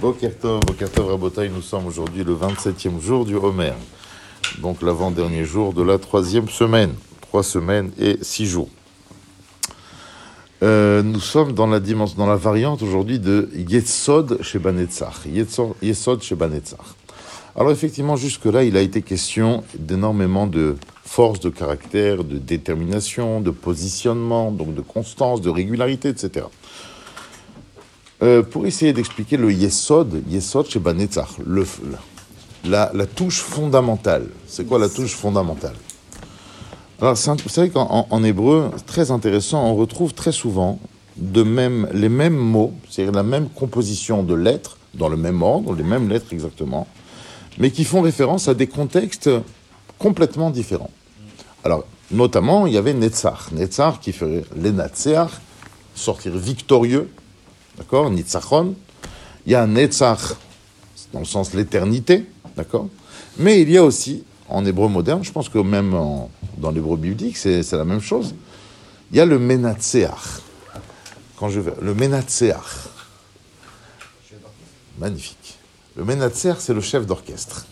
Bokertov, Bokertov Rabotai, nous sommes aujourd'hui le 27e jour du Homer. Donc l'avant-dernier jour de la troisième semaine. Trois semaines et six jours. Euh, nous sommes dans la dimension, dans la variante aujourd'hui de Yetzod chez Banetzach. Yetzod chez Banetzach. Alors effectivement, jusque-là, il a été question d'énormément de force de caractère, de détermination, de positionnement, donc de constance, de régularité, etc. Euh, pour essayer d'expliquer le Yesod, Yesod chez Banetzach, le, la, la touche fondamentale. C'est quoi la touche fondamentale? Alors, vous savez qu'en en hébreu, très intéressant, on retrouve très souvent de même, les mêmes mots, c'est-à-dire la même composition de lettres, dans le même ordre, les mêmes lettres exactement, mais qui font référence à des contextes complètement différents. Alors, notamment, il y avait Netzach. Netzach qui ferait l'Enatseach, sortir victorieux, d'accord Nitzachon. Il y a Netzach, dans le sens l'éternité, d'accord Mais il y a aussi, en hébreu moderne, je pense que même dans l'hébreu biblique, c'est la même chose, il y a le Menatseach. Quand je le Menatseach. Magnifique. Le Menatseach, c'est le chef d'orchestre.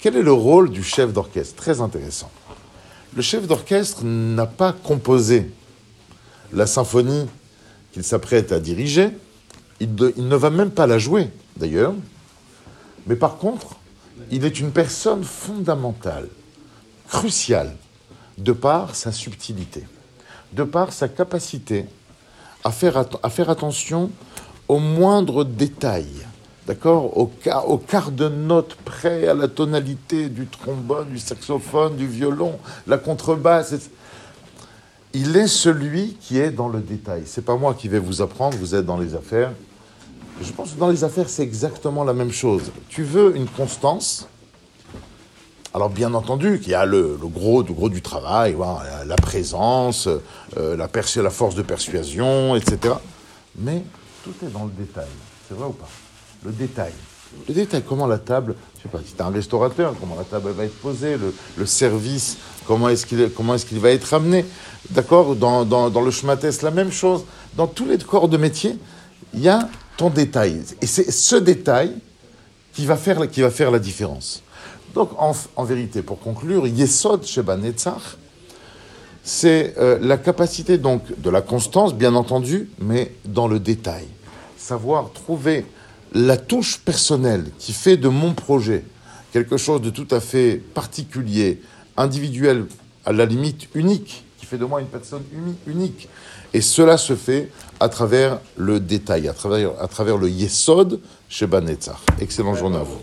Quel est le rôle du chef d'orchestre? Très intéressant. Le chef d'orchestre n'a pas composé la symphonie qu'il s'apprête à diriger. Il, ne va même pas la jouer, d'ailleurs. Mais par contre, il est une personne fondamentale, cruciale, de par sa subtilité, de par sa capacité à faire, attention aux moindres détails d'accord, au, au, quart de note près à la tonalité du trombone, du saxophone, du violon, la contrebasse. Il est celui qui est dans le détail. C'est pas moi qui vais vous apprendre, vous êtes dans les affaires. Je pense que dans les affaires, c'est exactement la même chose. Tu veux une constance? Alors bien entendu qu'il y a le, gros, gros du travail, la présence, euh, la force de persuasion, etc. Mais tout est dans le détail. C'est vrai ou pas? Le détail. Le détail, comment la table, je sais pas, si tu un restaurateur, comment la table va être posée, le, le service, comment est-ce qu'il est, qu'il va être amené. D'accord dans, dans, dans, le schmatès, la même chose. Dans tous les corps de métier, il y a ton détail. Et c'est ce détail qui va faire, qui va faire la différence. Donc, en, en vérité, pour conclure, Yesod Sheba Netzach, c'est euh, la capacité donc de la constance, bien entendu, mais dans le détail. Savoir trouver la touche personnelle qui fait de mon projet quelque chose de tout à fait particulier, individuel, à la limite unique, qui fait de moi une personne unique. Et cela se fait à travers le détail, à travers, le Yesod chez Banetzach. Excellent journée à vous.